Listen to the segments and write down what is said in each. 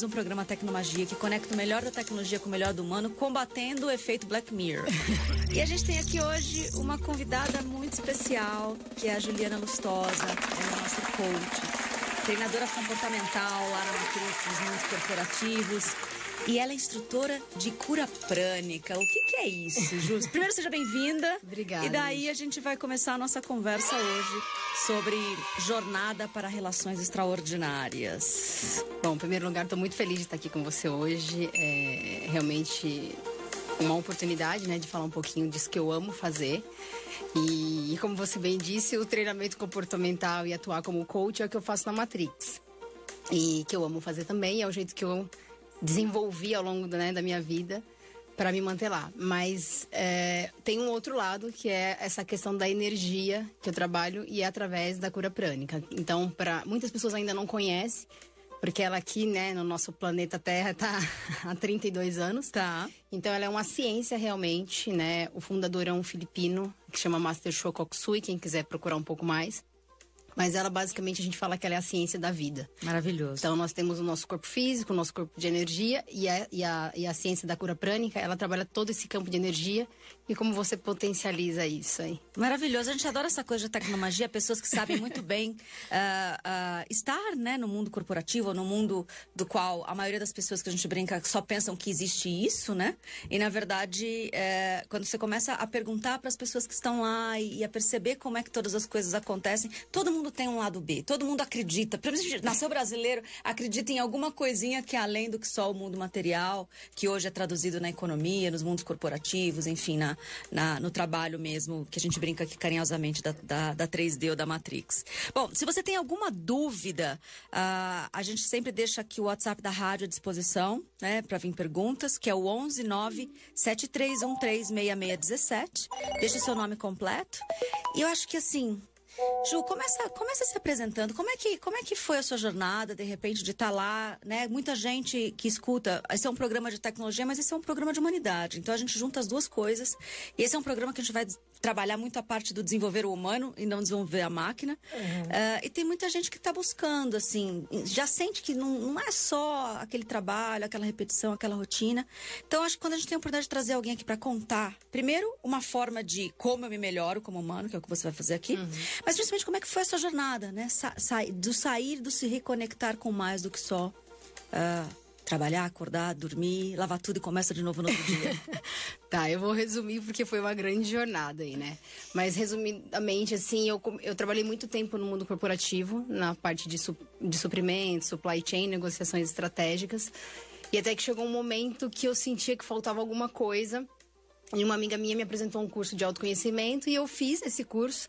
mais um programa Tecnomagia que conecta o melhor da tecnologia com o melhor do humano, combatendo o efeito Black Mirror. e a gente tem aqui hoje uma convidada muito especial, que é a Juliana Lustosa, é nossa coach, treinadora comportamental lá na Matrix, nos mundos corporativos. E ela é instrutora de cura prânica. O que, que é isso, Jus? Primeiro, seja bem-vinda. Obrigada. E daí a gente vai começar a nossa conversa hoje sobre jornada para relações extraordinárias. Bom, em primeiro lugar, estou muito feliz de estar aqui com você hoje. É realmente uma oportunidade, né, de falar um pouquinho disso que eu amo fazer. E, e como você bem disse, o treinamento comportamental e atuar como coach é o que eu faço na Matrix. E que eu amo fazer também, é o jeito que eu desenvolvi ao longo né, da minha vida para me manter lá. Mas é, tem um outro lado que é essa questão da energia que eu trabalho e é através da cura prânica. Então, para muitas pessoas ainda não conhecem, porque ela aqui, né, no nosso planeta Terra tá há 32 anos. Tá. Então ela é uma ciência realmente, né? O fundador é um filipino que chama Master Shokoksui, quem quiser procurar um pouco mais. Mas ela, basicamente, a gente fala que ela é a ciência da vida. Maravilhoso. Então, nós temos o nosso corpo físico, o nosso corpo de energia e a, e a, e a ciência da cura prânica, ela trabalha todo esse campo de energia e como você potencializa isso aí. Maravilhoso. A gente adora essa coisa de tecnologia, pessoas que sabem muito bem uh, uh, estar né, no mundo corporativo, no mundo do qual a maioria das pessoas que a gente brinca só pensam que existe isso, né? E, na verdade, é, quando você começa a perguntar para as pessoas que estão lá e, e a perceber como é que todas as coisas acontecem, todo mundo tem um lado B, todo mundo acredita, nasceu brasileiro, acredita em alguma coisinha que é além do que só o mundo material, que hoje é traduzido na economia, nos mundos corporativos, enfim, na, na no trabalho mesmo, que a gente brinca aqui carinhosamente da, da, da 3D ou da Matrix. Bom, se você tem alguma dúvida, uh, a gente sempre deixa aqui o WhatsApp da rádio à disposição, né, para vir perguntas, que é o 11 9 7313 6617. Deixa seu nome completo. E eu acho que assim, Ju, começa, começa se apresentando. Como é, que, como é que foi a sua jornada, de repente, de estar tá lá, né? Muita gente que escuta, esse é um programa de tecnologia, mas esse é um programa de humanidade. Então a gente junta as duas coisas. E esse é um programa que a gente vai trabalhar muito a parte do desenvolver o humano e não desenvolver a máquina. Uhum. Uh, e tem muita gente que está buscando, assim, já sente que não, não é só aquele trabalho, aquela repetição, aquela rotina. Então, acho que quando a gente tem a oportunidade de trazer alguém aqui para contar, primeiro, uma forma de como eu me melhoro como humano, que é o que você vai fazer aqui, uhum. Mas principalmente como é que foi a sua jornada, né? Sa do sair, do se reconectar com mais do que só. Uh, trabalhar, acordar, dormir, lavar tudo e começa de novo no outro dia. tá, eu vou resumir porque foi uma grande jornada aí, né? Mas resumidamente, assim, eu, eu trabalhei muito tempo no mundo corporativo, na parte de, su, de suprimentos, supply chain, negociações estratégicas. E até que chegou um momento que eu sentia que faltava alguma coisa. E uma amiga minha me apresentou um curso de autoconhecimento e eu fiz esse curso.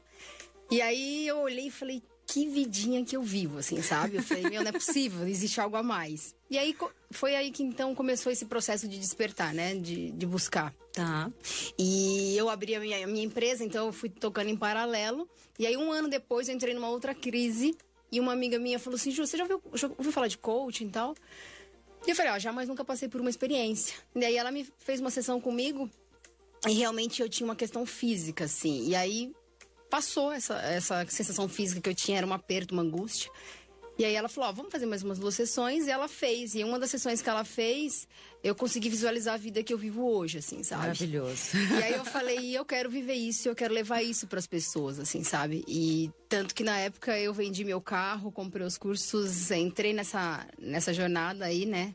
E aí eu olhei e falei, que vidinha que eu vivo, assim, sabe? Eu falei, meu, não é possível, existe algo a mais. E aí foi aí que então começou esse processo de despertar, né? De, de buscar. Tá. E eu abri a minha, a minha empresa, então eu fui tocando em paralelo. E aí um ano depois eu entrei numa outra crise e uma amiga minha falou assim: Ju, você já ouviu, já ouviu falar de coaching e tal? E eu falei, ó, jamais nunca passei por uma experiência. E aí ela me fez uma sessão comigo e realmente eu tinha uma questão física, assim. E aí passou essa, essa sensação física que eu tinha, era um aperto, uma angústia. E aí ela falou, ó, vamos fazer mais umas duas sessões, e ela fez. E uma das sessões que ela fez, eu consegui visualizar a vida que eu vivo hoje, assim, sabe? Maravilhoso. E aí eu falei, eu quero viver isso, eu quero levar isso para as pessoas, assim, sabe? E tanto que na época eu vendi meu carro, comprei os cursos, entrei nessa, nessa jornada aí, né?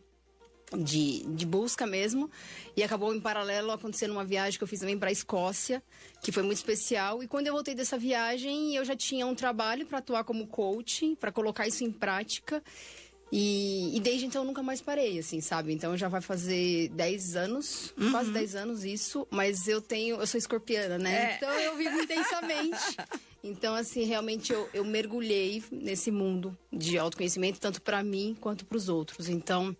De, de busca mesmo. E acabou em paralelo acontecendo uma viagem que eu fiz também para a Escócia, que foi muito especial. E quando eu voltei dessa viagem, eu já tinha um trabalho para atuar como coach, para colocar isso em prática. E, e, desde então eu nunca mais parei, assim, sabe? Então já vai fazer 10 anos, uhum. quase 10 anos isso, mas eu tenho, eu sou escorpiana, né? É. Então eu vivo intensamente. Então, assim, realmente eu, eu mergulhei nesse mundo de autoconhecimento, tanto para mim quanto para os outros. Então,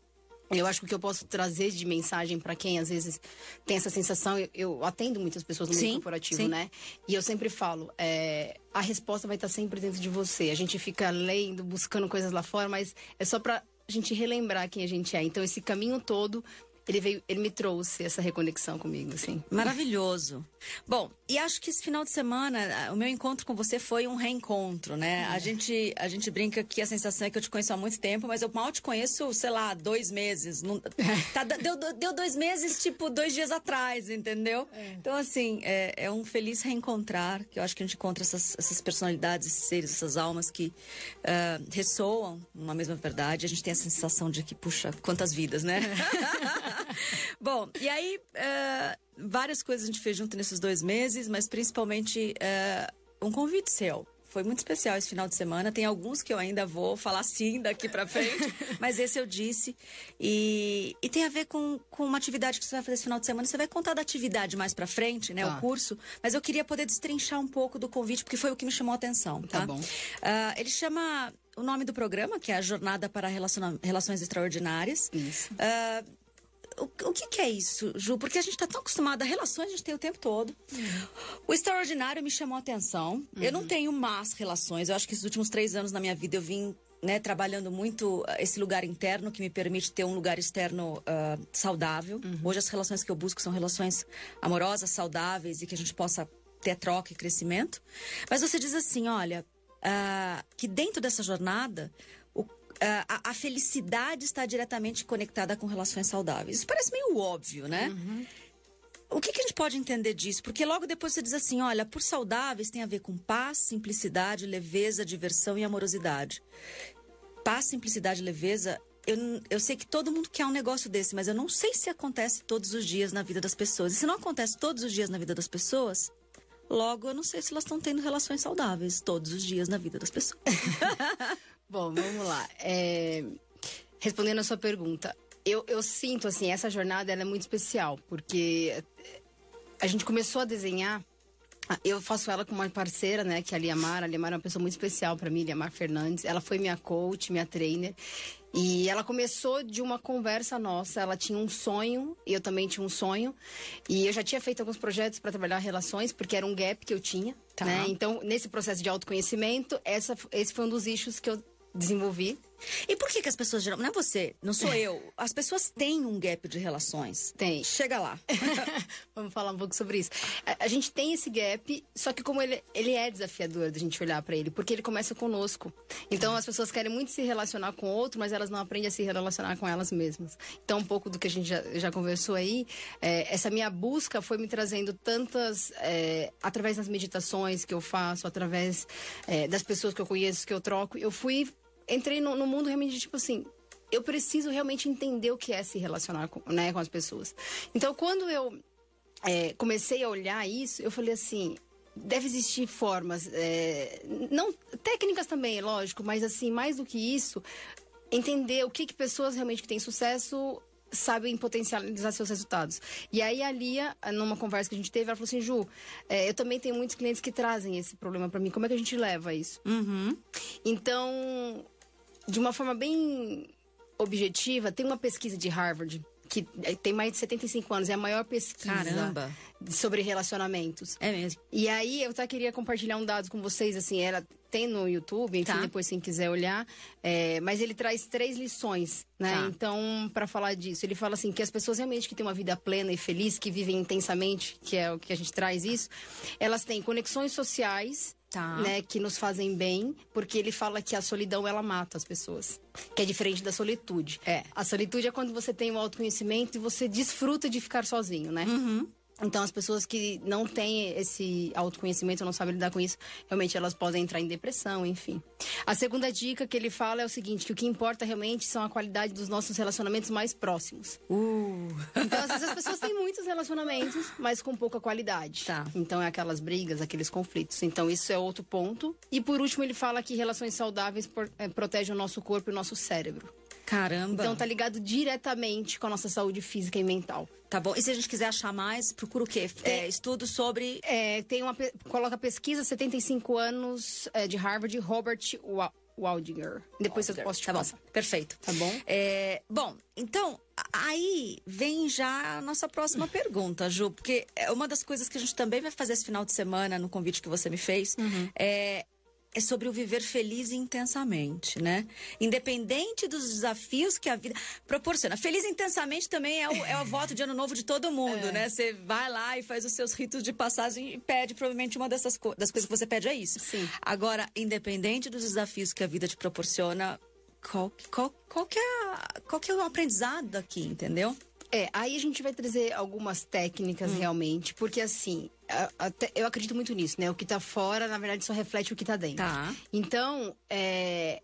eu acho que o que eu posso trazer de mensagem para quem às vezes tem essa sensação, eu, eu atendo muitas pessoas no sim, mundo corporativo, sim. né? E eu sempre falo, é, a resposta vai estar sempre dentro de você. A gente fica lendo, buscando coisas lá fora, mas é só para a gente relembrar quem a gente é. Então esse caminho todo ele veio, ele me trouxe essa reconexão comigo, assim. Maravilhoso. Bom, e acho que esse final de semana, o meu encontro com você foi um reencontro, né? É. A, gente, a gente brinca que a sensação é que eu te conheço há muito tempo, mas eu mal te conheço, sei lá, dois meses. Não, tá, deu, deu dois meses, tipo, dois dias atrás, entendeu? É. Então, assim, é, é, um feliz reencontrar, que eu acho que a gente encontra essas, essas personalidades, esses seres, essas almas que uh, ressoam numa mesma verdade. A gente tem a sensação de que, puxa, quantas vidas, né? Bom, e aí, uh, várias coisas a gente fez junto nesses dois meses, mas principalmente uh, um convite seu. Foi muito especial esse final de semana. Tem alguns que eu ainda vou falar sim daqui para frente, mas esse eu disse. E, e tem a ver com, com uma atividade que você vai fazer esse final de semana. Você vai contar da atividade mais para frente, né? Tá. O curso. Mas eu queria poder destrinchar um pouco do convite, porque foi o que me chamou a atenção, tá? Tá bom. Uh, ele chama o nome do programa, que é a Jornada para Relações Extraordinárias. Isso. Uh, o, o que, que, é isso, Ju? Porque a gente está tão acostumado a relações, a gente tem o tempo todo. Uhum. O extraordinário me chamou a atenção. Uhum. Eu não uhum. tenho más relações. Eu acho que esses últimos três anos na minha vida eu vim né, trabalhando muito ah, esse lugar interno que me permite ter um lugar externo uh, saudável. Uhum. Hoje as relações que eu busco são relações amorosas, saudáveis e que a gente possa ter troca e crescimento. Mas você diz assim, olha, uh, que dentro dessa jornada a, a, felicidade está diretamente conectada com relações saudáveis. Isso parece meio óbvio, né? Uhum. O que, que, a gente pode entender disso? Porque logo depois você diz assim: olha, por saudáveis tem a ver com paz, simplicidade, leveza, diversão e amorosidade. Paz, simplicidade, leveza. Eu, eu sei que todo mundo quer um negócio desse, mas eu não sei se acontece todos os dias na vida das pessoas. E se não acontece todos os dias na vida das pessoas, logo eu não sei se elas estão tendo relações saudáveis todos os dias na vida das pessoas. Bom, vamos lá. É... Respondendo a sua pergunta, eu, eu sinto, assim, essa jornada é muito especial, porque a gente começou a desenhar eu faço ela com uma parceira, né, que é a Liamar. A Liamar é uma pessoa muito especial para mim, Liamar Fernandes. Ela foi minha coach, minha trainer. E ela começou de uma conversa nossa. Ela tinha um sonho, e eu também tinha um sonho. E eu já tinha feito alguns projetos para trabalhar relações, porque era um gap que eu tinha. Tá. Né? Então, nesse processo de autoconhecimento, essa, esse foi um dos eixos que eu desenvolvi. E por que, que as pessoas geram? Não é você, não sou eu. As pessoas têm um gap de relações. Tem. Chega lá. Vamos falar um pouco sobre isso. A, a, gente tem esse gap, só que como ele, ele é desafiador da gente olhar para ele, porque ele começa conosco. Então as pessoas querem muito se relacionar com outro, mas elas não aprendem a se relacionar com elas mesmas. Então um pouco do que a gente já, já conversou aí, é, essa minha busca foi me trazendo tantas, é, através das meditações que eu faço, através é, das pessoas que eu conheço, que eu troco, eu fui entrei no, no mundo realmente de, tipo assim, eu preciso realmente entender o que é se relacionar com, né, com as pessoas. Então, quando eu é, comecei a olhar isso, eu falei assim, deve existir formas, é, não técnicas também, lógico, mas assim, mais do que isso, entender o que, que pessoas realmente que têm sucesso sabem potencializar seus resultados. E aí a Lia, numa conversa que a gente teve, ela falou assim, Ju, é, eu também tenho muitos clientes que trazem esse problema para mim. Como é que a gente leva isso? Uhum. Então, de uma forma bem objetiva, tem uma pesquisa de Harvard que é, tem mais de 75 anos, é a maior pesquisa Caramba. sobre relacionamentos. É mesmo. E aí eu até queria compartilhar um dado com vocês, assim, ela tem no YouTube, enfim, tá. depois quem quiser olhar. É, mas ele traz três lições, né? Tá. Então, para falar disso, ele fala assim que as pessoas realmente que têm uma vida plena e feliz, que vivem intensamente, que é o que a gente traz isso, elas têm conexões sociais Tá. Né, que nos fazem bem, porque ele fala que a solidão ela mata as pessoas, que é diferente da solitude. É. A solitude é quando você tem o autoconhecimento e você desfruta de ficar sozinho, né? Uhum. Então, as pessoas que não têm esse autoconhecimento, não sabem lidar com isso, realmente elas podem entrar em depressão, enfim. A segunda dica que ele fala é o seguinte, que o que importa realmente são a qualidade dos nossos relacionamentos mais próximos. Uh. Então, às vezes as pessoas têm muitos relacionamentos, mas com pouca qualidade. Tá. Então, é aquelas brigas, aqueles conflitos. Então, isso é outro ponto. E por último, ele fala que relações saudáveis é, protegem o nosso corpo e o nosso cérebro. Caramba! Então tá ligado diretamente com a nossa saúde física e mental. Tá bom. E se a gente quiser achar mais, procura o quê? É, estudo sobre. É, tem uma. Coloca pesquisa 75 anos é, de Harvard, Robert Waldinger. Depois Waldinger. eu posso te tá passar. Bom. Perfeito. Tá bom? É, bom, então, aí vem já a nossa próxima pergunta, Ju, porque é uma das coisas que a gente também vai fazer esse final de semana, no convite que você me fez, uhum. é é sobre o viver feliz e intensamente, né? Independente dos desafios que a vida proporciona. Feliz intensamente também é o, é o voto de ano novo de todo mundo, é. né? Você vai lá e faz os seus ritos de passagem e pede, provavelmente uma dessas co das coisas que você pede é isso. Sim. Agora, independente dos desafios que a vida te proporciona, qual, qual, qual, que, é qual que é o aprendizado aqui, entendeu? É, aí a gente vai trazer algumas técnicas hum. realmente, porque assim, até, eu acredito muito nisso, né? O que tá fora, na verdade, só reflete o que tá dentro. Tá. Então, é,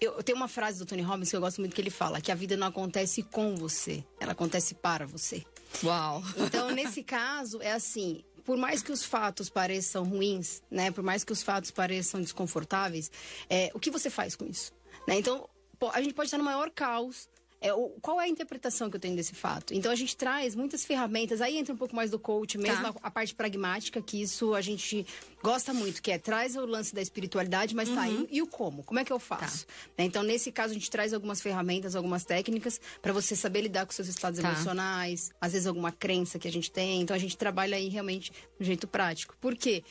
eu, tenho uma frase do Tony Robbins que eu gosto muito que ele fala: que a vida não acontece com você, ela acontece para você. Uau! Então, nesse caso, é assim. Por mais que os fatos pareçam ruins, né? Por mais que os fatos pareçam desconfortáveis, é, o que você faz com isso? Né? Então, a gente pode estar no maior caos, é, o, qual é a interpretação que eu tenho desse fato? Então a gente traz muitas ferramentas, aí entra um pouco mais do coach mesmo, tá. a, a, parte pragmática, que isso a gente gosta muito, que é traz o lance da espiritualidade, mas tá, uhum. tá, e, e, o como? Como é que eu faço? Tá. Né, então, nesse caso, a gente traz algumas ferramentas, algumas técnicas para você saber lidar com seus estados tá. emocionais, às vezes alguma crença que a gente tem. Então a gente trabalha aí realmente de um jeito prático. Por quê?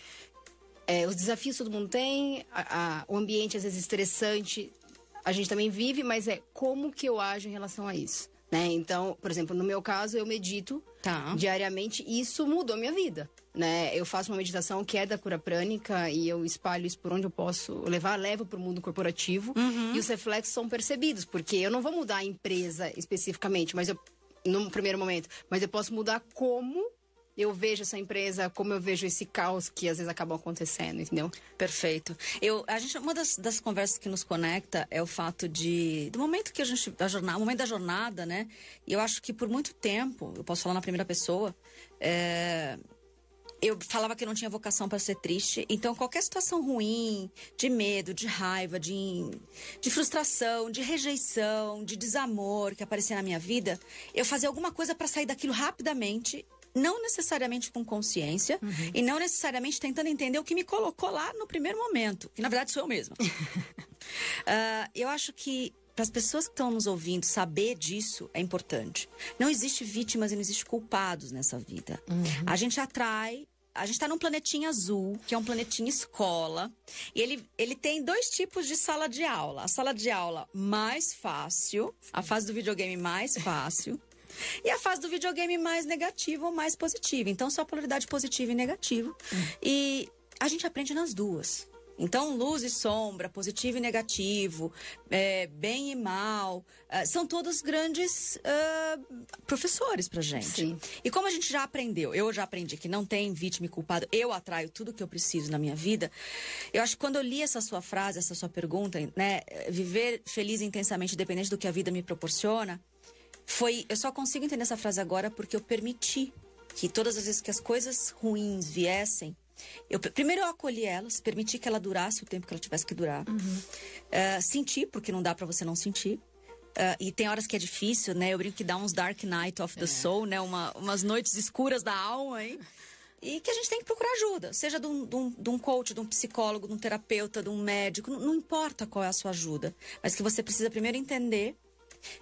É, os desafios todo mundo tem, a, a, o ambiente às vezes estressante, a gente também vive, mas é como que eu ajo em relação a isso. Né? Então, por exemplo, no meu caso, eu medito tá. diariamente e isso mudou minha vida. Né? Eu faço uma meditação que é da cura prânica e eu espalho isso por onde eu posso levar, levo para o mundo corporativo uhum. e os reflexos são percebidos, porque eu não vou mudar a empresa especificamente, mas eu, no primeiro momento, mas eu posso mudar como eu vejo essa empresa, como eu vejo esse caos que às vezes acaba acontecendo, entendeu? Perfeito. Eu, a gente, uma das, das conversas que nos conecta é o fato de do momento que a gente da jornada, momento da jornada, né? E eu acho que por muito tempo, eu posso falar na primeira pessoa, é, eu falava que não tinha vocação para ser triste. Então, qualquer situação ruim, de medo, de raiva, de, de frustração, de rejeição, de desamor que aparecia na minha vida, eu fazia alguma coisa para sair daquilo rapidamente não necessariamente com consciência uhum. e não necessariamente tentando entender o que me colocou lá no primeiro momento, que na verdade sou eu mesma. uh, eu acho que para as pessoas que estão nos ouvindo saber disso é importante. Não existe vítimas e não existe culpados nessa vida. Uhum. A gente atrai a gente está num planetinha azul, que é um planetinha escola, e ele, ele tem dois tipos de sala de aula. A sala de aula mais fácil, a fase do videogame mais fácil, e a fase do videogame mais negativa ou mais positiva. Então, só polaridade positiva e negativa. Hum. E a gente aprende nas duas. Então, luz e sombra, positivo e negativo, é, bem e mal, uh, são todos grandes uh, professores pra gente. Sim. E como a gente já aprendeu, eu já aprendi que não tem vítima e culpado, eu atraio tudo que eu preciso na minha vida. Eu acho que quando eu li essa sua frase, essa sua pergunta, né, viver feliz e intensamente, independente do que a vida me proporciona, foi. Eu só consigo entender essa frase agora porque eu permiti que todas as vezes que as coisas ruins viessem, eu, primeiro eu acolhi elas, permiti que ela durasse o tempo que ela tivesse que durar. Uhum. Uh, senti, porque não dá para você não sentir. Uh, e tem horas que é difícil, né? Eu brinco que dá uns dark night of the é. soul, né? Uma, umas noites escuras da alma, hein? E que a gente tem que procurar ajuda, seja de um, de um, de um coach, de um psicólogo, de um terapeuta, de um médico, não, não importa qual é a sua ajuda, mas que você precisa primeiro entender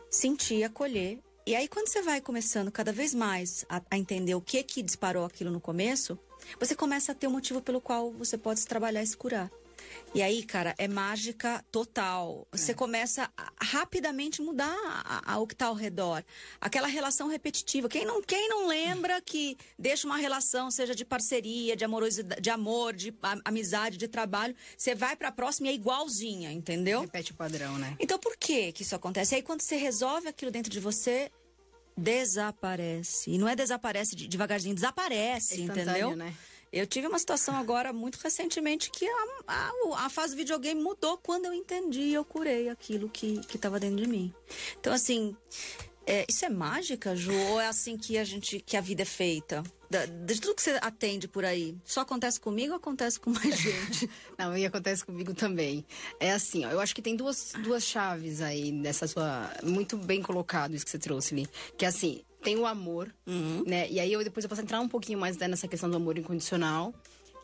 sentir, acolher. E aí, quando você vai começando cada vez mais a, a entender o que que disparou aquilo no começo, você começa a ter um motivo pelo qual você pode trabalhar e se curar. E aí, cara, é mágica total. Você é. começa a rapidamente mudar a, a, o que está ao redor. Aquela relação repetitiva. Quem não, quem não lembra que deixa uma relação, seja de parceria, de amorosidade, de amor, de amizade, de trabalho, você vai para a próxima e é igualzinha, entendeu? Repete o padrão, né? Então, por que que isso acontece? E aí, quando você resolve aquilo dentro de você, desaparece. E não é desaparece devagarzinho, desaparece, é entendeu? Né? Eu tive uma situação agora muito recentemente que a, a, a fase do videogame mudou quando eu entendi e eu curei aquilo que estava dentro de mim. Então, assim, é, isso é mágica, Ju? Ou é assim que a gente que a vida é feita? Da, de tudo que você atende por aí, só acontece comigo ou acontece com mais gente? Não, e acontece comigo também. É assim, ó, eu acho que tem duas, duas chaves aí nessa sua. Muito bem colocado isso que você trouxe ali. Que é assim, tem o amor, uhum. né? E aí eu depois eu posso entrar um pouquinho mais né, nessa questão do amor incondicional,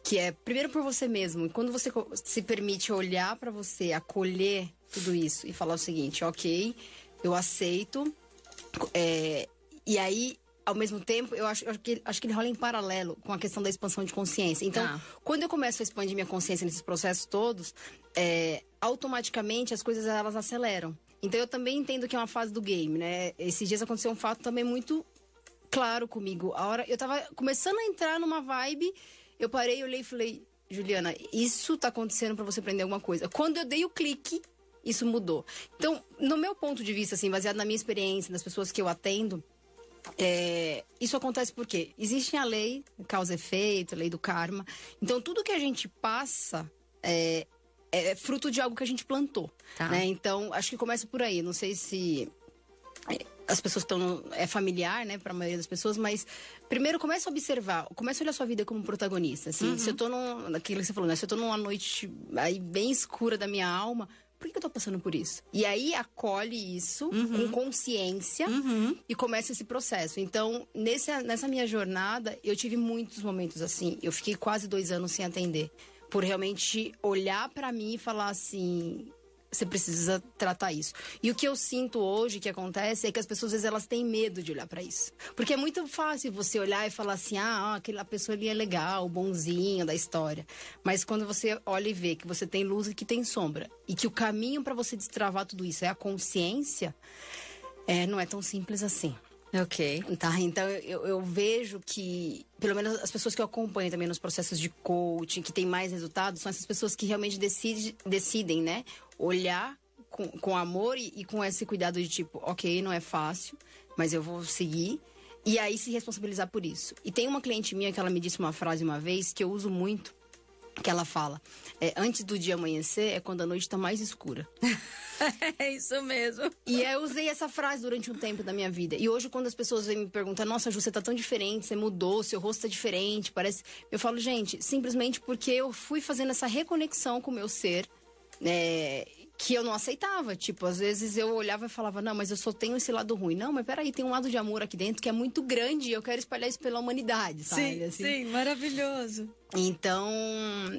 que é primeiro por você mesmo. Quando você se permite olhar para você, acolher tudo isso e falar o seguinte, ok, eu aceito. É, e aí ao mesmo tempo, eu acho, eu acho, que, acho que ele rola em paralelo com a questão da expansão de consciência. Então, Ah. quando eu começo a expandir minha consciência nesses processos todos, é, automaticamente as coisas elas aceleram. Então, eu também entendo que é uma fase do game, né? Esses dias aconteceu um fato também muito claro comigo. A hora eu tava começando a entrar numa vibe, eu parei, olhei e falei, Juliana, isso tá acontecendo pra você aprender alguma coisa. Quando eu dei o clique, isso mudou. Então, no meu ponto de vista, assim, baseado na minha experiência, das pessoas que eu atendo, é, isso acontece porque existe a lei, causa efeito, a lei do karma. Então, tudo que a gente passa é, é fruto de algo que a gente plantou. Tá. né? Então, acho que começa por aí. Não sei se é, as pessoas estão é familiar, né, para a maioria das pessoas, mas primeiro começa a observar, começa a olhar a sua vida como protagonista, assim, se eu tô num, naquilo que você falou, né, se eu tô numa noite aí bem escura da minha alma, por que eu tô passando por isso? E aí acolhe isso com consciência e começa esse processo. Então, nessa minha jornada, eu tive muitos momentos assim. Eu fiquei quase dois anos sem atender. Por realmente olhar pra mim e falar assim: você precisa tratar isso. E o que eu sinto hoje que acontece é que as pessoas às vezes elas têm medo de olhar pra isso. Porque é muito fácil você olhar e falar assim: "Ah, ó, aquela pessoa ali é legal, bonzinho da história". Mas quando você olha e vê que você tem luz e que tem sombra e que o caminho pra você destravar tudo isso é a consciência, é, não é tão simples assim. Ok. Tá, então eu, eu vejo que, pelo menos as pessoas que eu acompanho também nos processos de coaching, que tem mais resultados, são essas pessoas que realmente decide, decidem, né? Olhar com, com amor e, e com esse cuidado de tipo, ok, não é fácil, mas eu vou seguir. E aí se responsabilizar por isso. E tem uma cliente minha que ela me disse uma frase uma vez que eu uso muito, que ela fala: é, antes do dia amanhecer é quando a noite está mais escura. É isso mesmo. E eu usei essa frase durante um tempo da minha vida. E hoje, quando as pessoas vêm me perguntar, nossa, Ju, você tá tão diferente, você mudou, seu rosto tá diferente, parece. Eu falo, gente, simplesmente porque eu fui fazendo essa reconexão com o meu ser, né, que eu não aceitava. Tipo, às vezes eu olhava e falava, não, mas eu só tenho esse lado ruim. Não, mas peraí, tem um lado de amor aqui dentro que é muito grande e eu quero espalhar isso pela humanidade, sabe? Sim, Assim. sim, maravilhoso. Então,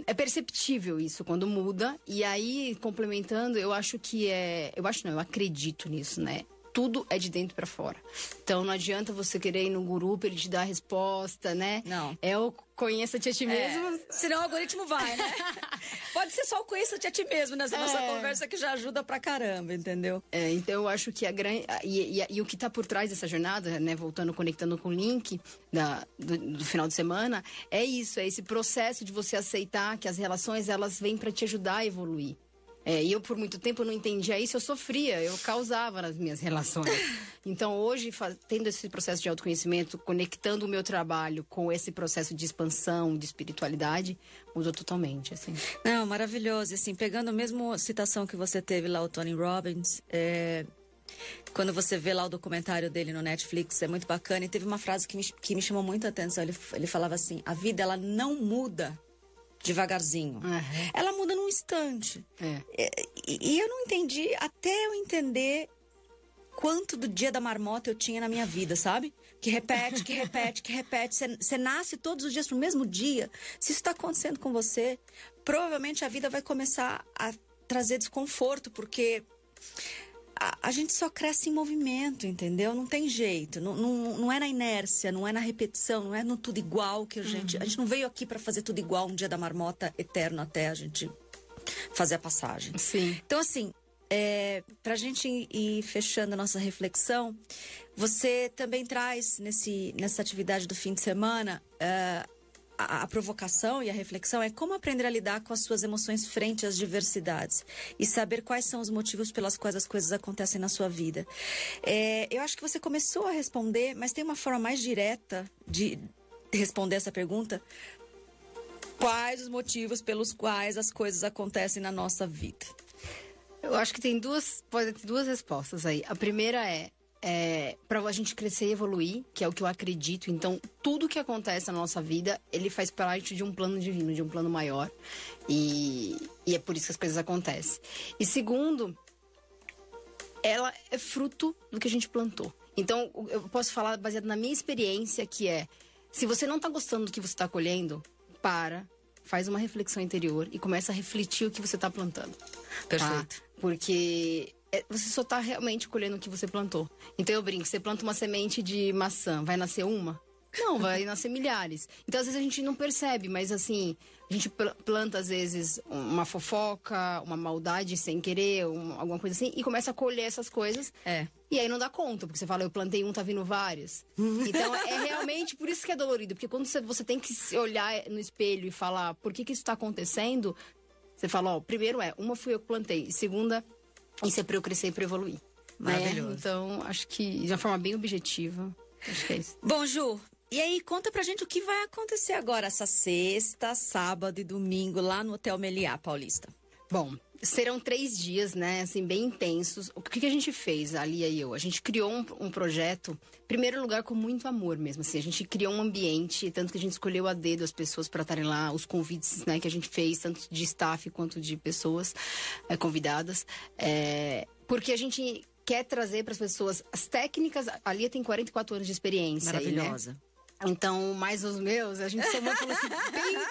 é perceptível isso quando muda. E aí, complementando, eu acho que é. Eu acho não, eu acredito nisso, né? Tudo é de dentro pra fora. Então não adianta você querer ir no guru pra ele te dar a resposta, né? Não. É o conheça-te a ti mesmo. É, senão o algoritmo vai, né? Pode ser só o conheça-te a ti mesmo nessa nossa É. conversa que já ajuda pra caramba, entendeu? É, então eu acho que a grande. E, e- e o que está por trás dessa jornada, né? Voltando, conectando com o link da, do, do final de semana, é isso, é esse processo de você aceitar que as relações elas vêm para te ajudar a evoluir. É, e eu, por muito tempo, não entendia isso, eu sofria, eu causava nas minhas relações. Então, hoje, tendo esse processo de autoconhecimento, conectando o meu trabalho com esse processo de expansão, de espiritualidade, mudou totalmente, assim. Não, maravilhoso. Assim, pegando a mesma citação que você teve lá, o Tony Robbins, é, quando você vê lá o documentário dele no Netflix, é muito bacana. E teve uma frase que me, que me chamou muita atenção. Ele, ele falava assim: a vida, ela não muda devagarzinho. Aham. Ela muda num instante. É. É, E, e eu não entendi, até eu entender quanto do dia da marmota eu tinha na minha vida, sabe? Que repete, que repete, que repete. Você nasce todos os dias no mesmo dia. Se isso está acontecendo com você, provavelmente a vida vai começar a trazer desconforto, porque a, a gente só cresce em movimento, entendeu? Não tem jeito. Não, não, não é na inércia, não é na repetição, não é no tudo igual que a gente. A gente não veio aqui para fazer tudo igual um dia da marmota eterno até a gente fazer a passagem. Sim. Então, assim, é, para a gente ir- fechando a nossa reflexão, você também traz nesse, nessa atividade do fim de semana é, a, a provocação e a reflexão é como aprender a lidar com as suas emoções frente às diversidades e saber quais são os motivos pelas quais as coisas acontecem na sua vida. É, eu acho que você começou a responder, mas tem uma forma mais direta de responder essa pergunta. Quais os motivos pelos quais as coisas acontecem na nossa vida? Eu acho que tem duas, pode ter duas respostas aí. A primeira é, é para a gente crescer e evoluir, que é o que eu acredito. Então, tudo que acontece na nossa vida, ele faz parte de um plano divino, de um plano maior. E, e é por isso que as coisas acontecem. E segundo, ela é fruto do que a gente plantou. Então, eu posso falar baseado na minha experiência, que é, se você não tá gostando do que você tá colhendo, para, faz uma reflexão interior e começa a refletir o que você tá plantando. Perfeito. Tá? Porque você só tá realmente colhendo o que você plantou. Então eu brinco, você planta uma semente de maçã, vai nascer uma? Não, vai nascer milhares. Então, às vezes, a gente não percebe, mas assim, a gente planta, às vezes, uma fofoca, uma maldade sem querer, uma, alguma coisa assim, e começa a colher essas coisas. É. E aí não dá conta, porque você fala, eu plantei um, tá vindo vários. Então, é realmente por isso que é dolorido, porque quando você, você tem que se olhar no espelho e falar por que, que isso tá acontecendo, você fala, ó, primeiro é, uma fui eu que plantei, segunda, isso é pra eu crescer e pra evoluir. Né? Maravilhoso. Né? Então, acho que de uma forma bem objetiva. Acho que é isso. Bom, Ju, e aí, conta pra gente o que vai acontecer agora, essa sexta, sábado e domingo, lá no Hotel Meliá Paulista. Bom, serão três dias, né, assim, bem intensos. O que, que a gente fez, a Lia e eu? A gente criou um, um projeto, em primeiro lugar, com muito amor mesmo, assim. A gente criou um ambiente, tanto que a gente escolheu a dedo as pessoas para estarem lá, os convites, né, que a gente fez, tanto de staff quanto de pessoas é, convidadas. É, porque a gente quer trazer para as pessoas as técnicas. A Lia tem 44 anos de experiência. Maravilhosa. Aí, né? Então, mais os meus, a gente somou tem,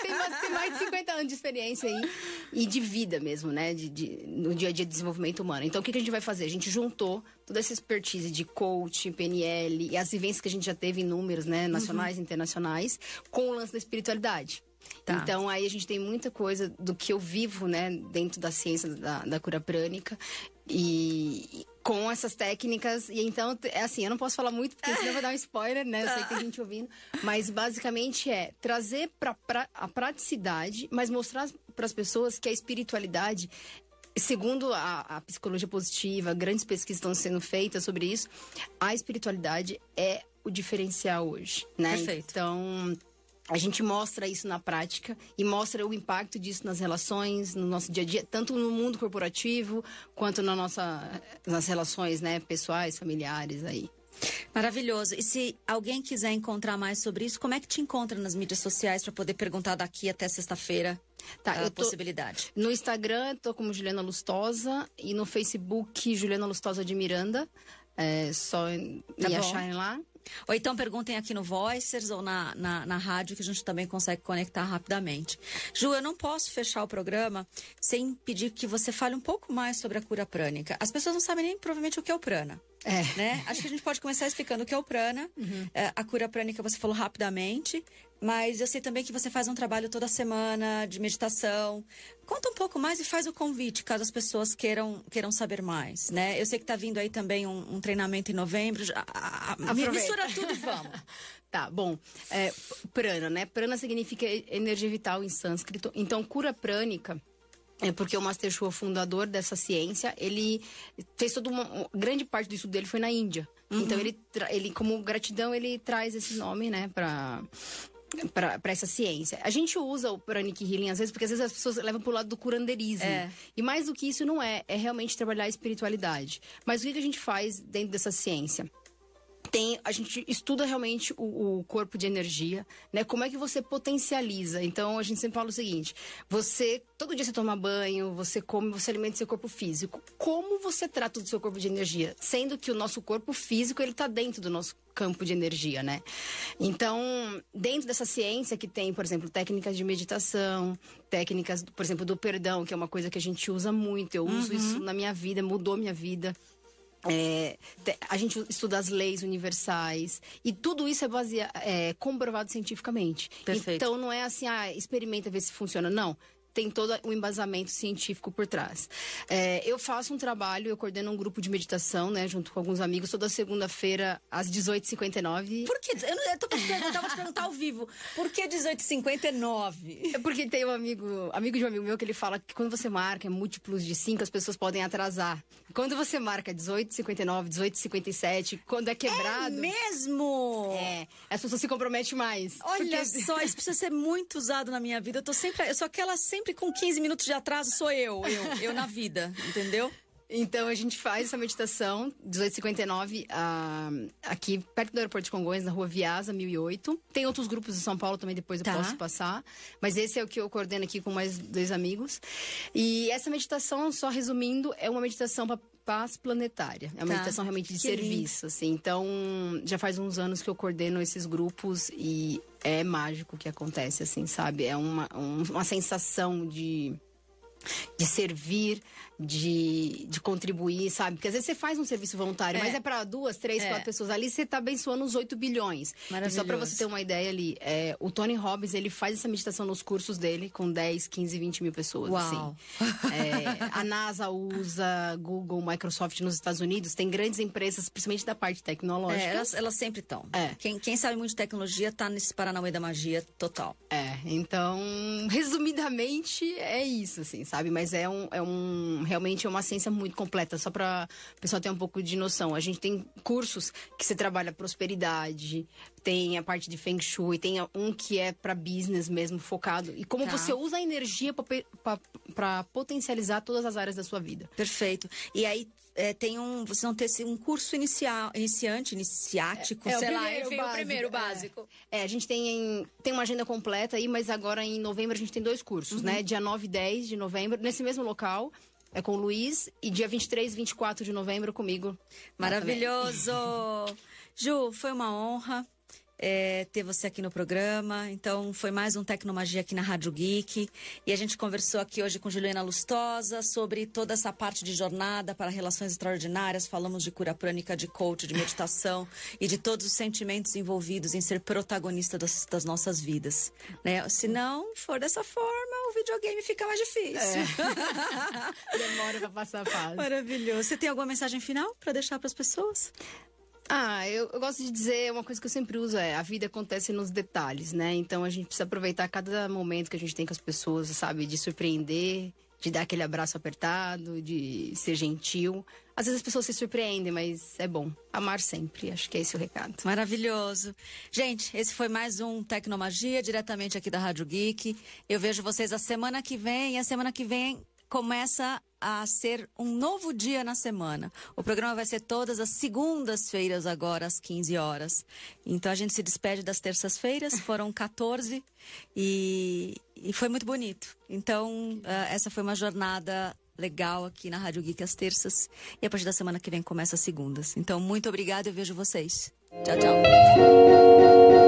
tem, mais, tem, mais, de 50 anos de experiência aí e de vida mesmo, né? De, de, no dia a dia de desenvolvimento humano. Então, o que, que a gente vai fazer? A gente juntou toda essa expertise de coach, PNL e as vivências que a gente já teve em números, né? Nacionais e uhum. internacionais, com o lance da espiritualidade. Tá. Então, aí a gente tem muita coisa do que eu vivo, né? Dentro da ciência da, da cura prânica. E, com essas técnicas. E então, é assim, eu não posso falar muito, porque senão vai dar um spoiler, né? Eu sei que tem gente ouvindo. Mas basicamente é trazer para pra, a praticidade, mas mostrar para as pessoas que a espiritualidade. Segundo a, a psicologia positiva, grandes pesquisas estão sendo feitas sobre isso. A espiritualidade é o diferencial hoje, né? Perfeito. Então, a gente mostra isso na prática e mostra o impacto disso nas relações, no nosso dia a dia, tanto no mundo corporativo quanto na nossa, nas relações né, pessoais, familiares aí. Maravilhoso. E se alguém quiser encontrar mais sobre isso, como é que te encontra nas mídias sociais para poder perguntar daqui até sexta-feira? Tá, a tô, possibilidade. No Instagram, estou como Juliana Lustosa e no Facebook, Juliana Lustosa de Miranda. É só tá me acharem lá. Ou então perguntem aqui no Voicers ou na, na, na, rádio que a gente também consegue conectar rapidamente. Ju, eu não posso fechar o programa sem pedir que você fale um pouco mais sobre a cura prânica. As pessoas não sabem nem provavelmente o que é o prana. É. Né? Acho que a gente pode começar explicando o que é o prana. Uhum. É, a cura prânica você falou rapidamente. Mas eu sei também que você faz um trabalho toda semana de meditação. Conta um pouco mais e faz o convite, caso as pessoas queiram, queiram saber mais, né? Eu sei que está vindo aí também um, um, treinamento em novembro. A, a, mistura tudo e vamos. tá, bom. É, prana, né? Prana significa energia vital em sânscrito. Então, cura prânica... É porque o Master Shua, fundador dessa ciência, ele fez toda uma, grande parte do estudo dele foi na Índia. Uhum. Então ele, ele como gratidão ele traz esse nome, né, para para essa ciência. A gente usa o Pranic Healing às vezes porque às vezes as pessoas levam pro lado do curandeirismo. É. E mais do que isso não é, é realmente trabalhar a espiritualidade. Mas o que a gente faz dentro dessa ciência? Tem a gente estuda realmente o, o, corpo de energia, né? Como é que você potencializa? Então a gente sempre fala o seguinte: você todo dia você toma banho, você come, você alimenta seu corpo físico. Como você trata do seu corpo de energia, sendo que o nosso corpo físico ele está dentro do nosso campo de energia, né? Então, dentro dessa ciência que tem, por exemplo, técnicas de meditação, técnicas, por exemplo, do perdão, que é uma coisa que a gente usa muito. Eu uso uhum. isso na minha vida, mudou minha vida. É, a gente estuda as leis universais e tudo isso é, baseado, é comprovado cientificamente. Perfeito. Então não é assim, ah, experimenta ver se funciona. Não tem todo o embasamento científico por trás. É, eu faço um trabalho, eu coordeno um grupo de meditação, né, junto com alguns amigos, toda segunda-feira, às 18h59. Por que? Eu, não, eu tô perguntando, te perguntar ao vivo. Por que 18h59? É porque tem um amigo, amigo de um amigo meu, que ele fala que quando você marca múltiplos de 5, as pessoas podem atrasar. Quando você marca 18h59, 18h57, quando é quebrado. É mesmo? É. As pessoas se comprometem mais. Olha porque... só, isso precisa ser muito usado na minha vida. Eu tô sempre. Eu sou aquela sempre sempre com 15 minutos de atraso sou eu, eu, eu na vida, entendeu? Então a gente faz essa meditação 1859 uh, ah, aqui perto do aeroporto de Congonhas, na rua Viasa 1008. Tem outros grupos em São Paulo também, depois eu tá. posso passar. Mas esse é o que eu coordeno aqui com mais dois amigos. E essa meditação, só resumindo, é uma meditação para paz planetária. É uma tá. meditação realmente de que serviço, lindo. assim. Então, já faz uns anos que eu coordeno esses grupos e é mágico o que acontece, assim, sabe? É uma, um, uma sensação de de servir, de, de contribuir, sabe? Porque às vezes você faz um serviço voluntário, É. mas é para duas, três, É. quatro pessoas ali, você tá abençoando uns 8 bilhões. E só para você ter uma ideia ali, é, o Tony Robbins, ele faz essa meditação nos cursos dele com 10, 15, 20 mil pessoas. Uau. Assim. É, a NASA usa, Google, Microsoft nos Estados Unidos, tem grandes empresas, principalmente da parte tecnológica. É, elas, elas sempre estão. É. Quem, quem sabe muito de tecnologia tá nesse Paranauê da magia total. É, então, resumidamente, é isso, assim, sabe? Mas é um, é um realmente é uma ciência muito completa, só para o pessoal ter um pouco de noção. A gente tem cursos que você trabalha prosperidade, tem a parte de Feng Shui, tem um que é para business mesmo, focado. E como Tá. você usa a energia para potencializar todas as áreas da sua vida. Perfeito. E aí é, tem um. Vocês vão ter esse- um curso inicial, iniciante, iniciático, É, o sei lá, primeiro, enfim, o primeiro básico, básico. É, a gente tem, tem uma agenda completa aí, mas agora em novembro a gente tem dois cursos, né? Dia 9 e 10 de novembro, nesse mesmo local. É com o Luiz. E dia 23 e 24 de novembro comigo. Maravilhoso! Ju, foi uma honra é, ter você aqui no programa. Então, foi mais um Tecnomagia aqui na Rádio Geek. E a gente conversou aqui hoje com Juliana Lustosa sobre toda essa parte de jornada para relações extraordinárias. Falamos de cura prânica, de coach, de meditação e de todos os sentimentos envolvidos em ser protagonista das, das nossas vidas. Né? Se não for dessa forma, o videogame fica mais difícil. Demora pra passar a fase. Maravilhoso. Você tem alguma mensagem final para deixar para as pessoas? Ah, eu, eu gosto de dizer, uma coisa que eu sempre uso é, a vida acontece nos detalhes, né? Então a gente precisa aproveitar cada momento que a gente tem com as pessoas, sabe? De surpreender, de dar aquele abraço apertado, de ser gentil. Às vezes as pessoas se surpreendem, mas é bom. Amar sempre, acho que é esse o recado. Maravilhoso. Gente, esse foi mais um Tecnomagia, diretamente aqui da Rádio Geek. Eu vejo vocês a semana que vem, e a semana que vem começa a ser um novo dia na semana. O programa vai ser todas as segundas-feiras agora, às 15 horas. Então a gente se despede das terças-feiras, foram 14, e, e foi muito bonito. Então, ah, essa foi uma jornada legal aqui na Rádio Geek às terças, e a partir da semana que vem começa as segundas. Então, muito obrigada, eu vejo vocês. Tchau, tchau.